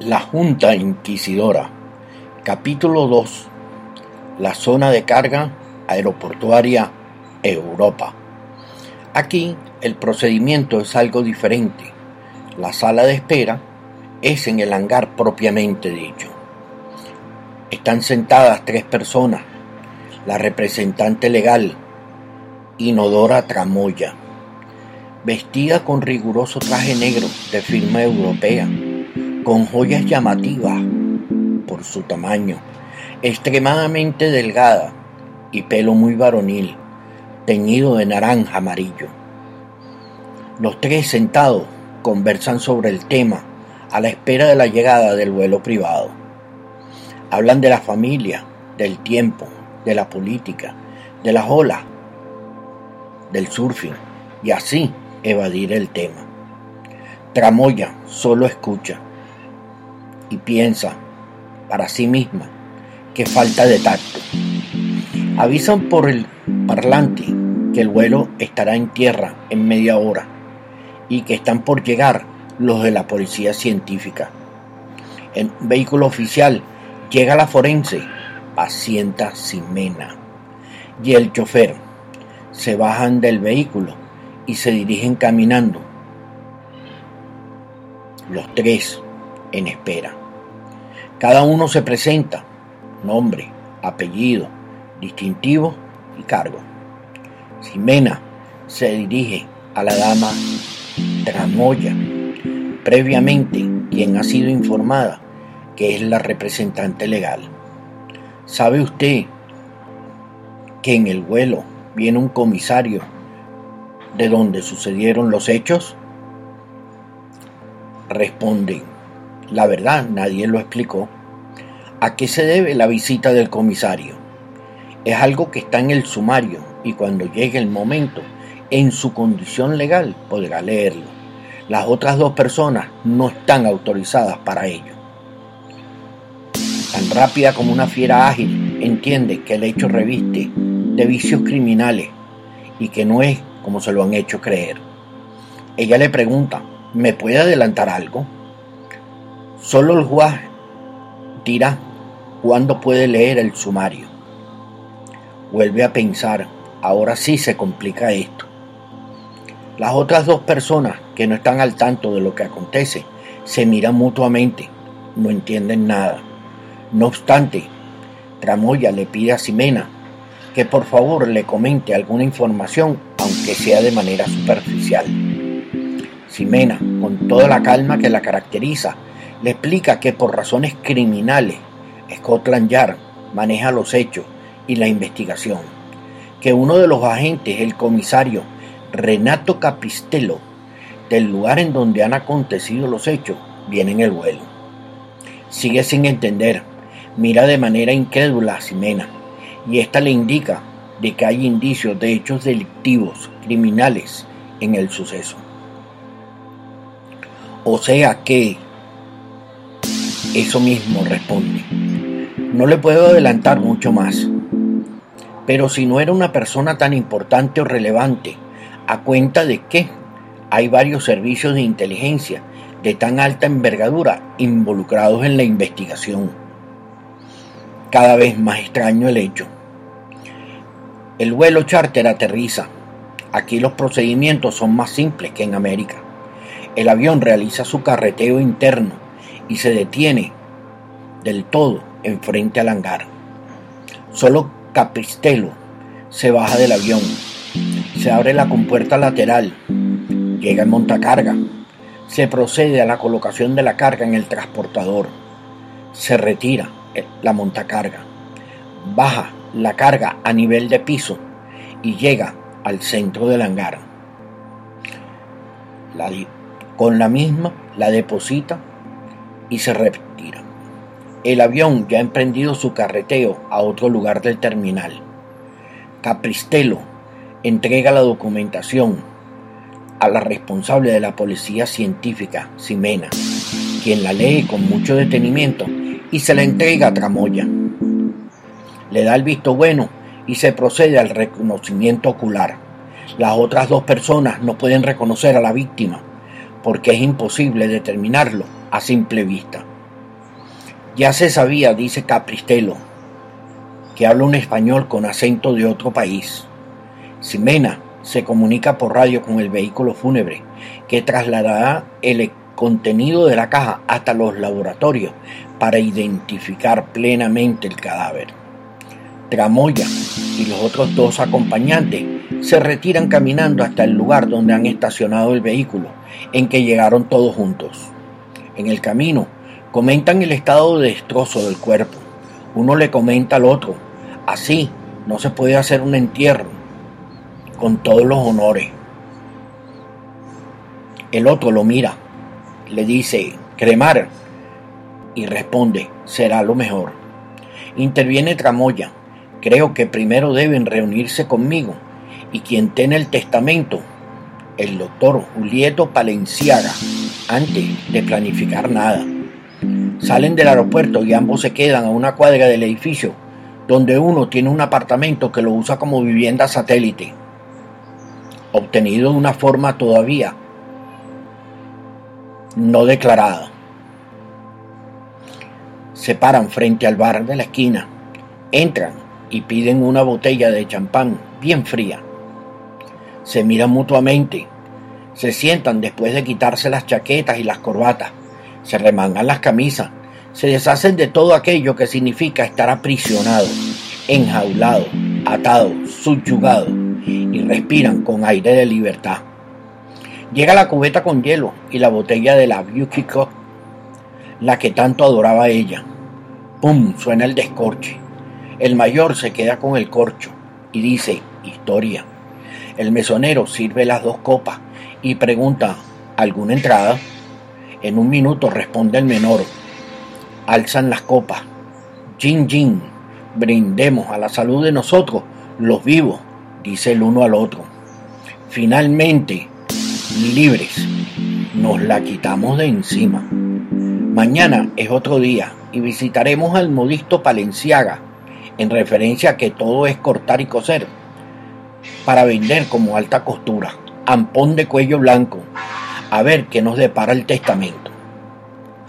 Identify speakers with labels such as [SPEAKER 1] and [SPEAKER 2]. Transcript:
[SPEAKER 1] La Junta Inquisidora Capítulo 2 La zona de carga aeroportuaria Europa Aquí el procedimiento es algo diferente. La sala de espera es en el hangar propiamente dicho. Están sentadas tres personas. La representante legal, Inodora Tramoya, vestida con riguroso traje negro de firma europea con joyas llamativas por su tamaño, extremadamente delgada y pelo muy varonil, teñido de naranja amarillo. Los tres sentados conversan sobre el tema a la espera de la llegada del vuelo privado. Hablan de la familia, del tiempo, de la política, de las olas, del surfing y así evadir el tema. Tramoya solo escucha y piensa para sí misma que falta de tacto. Avisan por el parlante que el vuelo estará en tierra en media hora y que están por llegar los de la policía científica. En vehículo oficial llega la forense, asienta Simena y el chofer. Se bajan del vehículo y se dirigen caminando. Los tres en espera. Cada uno se presenta, nombre, apellido, distintivo y cargo. Ximena se dirige a la dama Tramoya, previamente quien ha sido informada que es la representante legal. ¿Sabe usted que en el vuelo viene un comisario de donde sucedieron los hechos? Responde, la verdad, nadie lo explicó. ¿A qué se debe la visita del comisario? Es algo que está en el sumario y cuando llegue el momento, en su condición legal, podrá leerlo. Las otras dos personas no están autorizadas para ello. Tan rápida como una fiera ágil, entiende que el hecho reviste de vicios criminales y que no es como se lo han hecho creer. Ella le pregunta, ¿me puede adelantar algo? Solo el juez dirá cuándo puede leer el sumario. Vuelve a pensar, ahora sí se complica esto. Las otras dos personas que no están al tanto de lo que acontece se miran mutuamente, no entienden nada. No obstante, Tramoya le pide a Ximena que por favor le comente alguna información, aunque sea de manera superficial. Ximena, con toda la calma que la caracteriza, le explica que por razones criminales Scotland Yard maneja los hechos y la investigación, que uno de los agentes, el comisario Renato Capistello, del lugar en donde han acontecido los hechos, viene en el vuelo. Sigue sin entender, mira de manera incrédula a Ximena, y ésta le indica de que hay indicios de hechos delictivos, criminales, en el suceso. O sea que eso mismo responde. No le puedo adelantar mucho más. Pero si no era una persona tan importante o relevante, a cuenta de que hay varios servicios de inteligencia de tan alta envergadura involucrados en la investigación. Cada vez más extraño el hecho. El vuelo charter aterriza. Aquí los procedimientos son más simples que en América. El avión realiza su carreteo interno y se detiene del todo enfrente al hangar. Solo Capistello se baja del avión, se abre la compuerta lateral, llega el montacarga, se procede a la colocación de la carga en el transportador, se retira la montacarga, baja la carga a nivel de piso y llega al centro del hangar. con la misma la deposita y se retira. El avión ya ha emprendido su carreteo a otro lugar del terminal. Capristelo entrega la documentación a la responsable de la policía científica, Ximena, quien la lee con mucho detenimiento y se la entrega a Tramoya. Le da el visto bueno y se procede al reconocimiento ocular. Las otras dos personas no pueden reconocer a la víctima porque es imposible determinarlo a simple vista. Ya se sabía, dice Capristelo, que habla un español con acento de otro país. Ximena se comunica por radio con el vehículo fúnebre que trasladará el contenido de la caja hasta los laboratorios para identificar plenamente el cadáver. Tramoya y los otros dos acompañantes se retiran caminando hasta el lugar donde han estacionado el vehículo, en que llegaron todos juntos. En el camino, comentan el estado de destrozo del cuerpo. Uno le comenta al otro, así no se puede hacer un entierro, con todos los honores. El otro lo mira, le dice, cremar, y responde, será lo mejor. Interviene Tramoya, creo que primero deben reunirse conmigo y quien tiene el testamento, el doctor Julieto Palenciaga, antes de planificar nada. Salen del aeropuerto y ambos se quedan a una cuadra del edificio, donde uno tiene un apartamento que lo usa como vivienda satélite, obtenido de una forma todavía no declarada. Se paran frente al bar de la esquina, entran y piden una botella de champán bien fría se miran mutuamente, se sientan después de quitarse las chaquetas y las corbatas, se remangan las camisas, se deshacen de todo aquello que significa estar aprisionado, enjaulado, atado, subyugado y respiran con aire de libertad. Llega la cubeta con hielo y la botella de la Yukiko, la que tanto adoraba ella. ¡Pum! suena el descorche. El mayor se queda con el corcho y dice, historia. El mesonero sirve las dos copas y pregunta, ¿alguna entrada? En un minuto responde el menor. Alzan las copas. Jin Jin, brindemos a la salud de nosotros, los vivos, dice el uno al otro. Finalmente, libres, nos la quitamos de encima. Mañana es otro día y visitaremos al modisto Palenciaga, en referencia a que todo es cortar y coser para vender como alta costura, ampón de cuello blanco, a ver qué nos depara el testamento.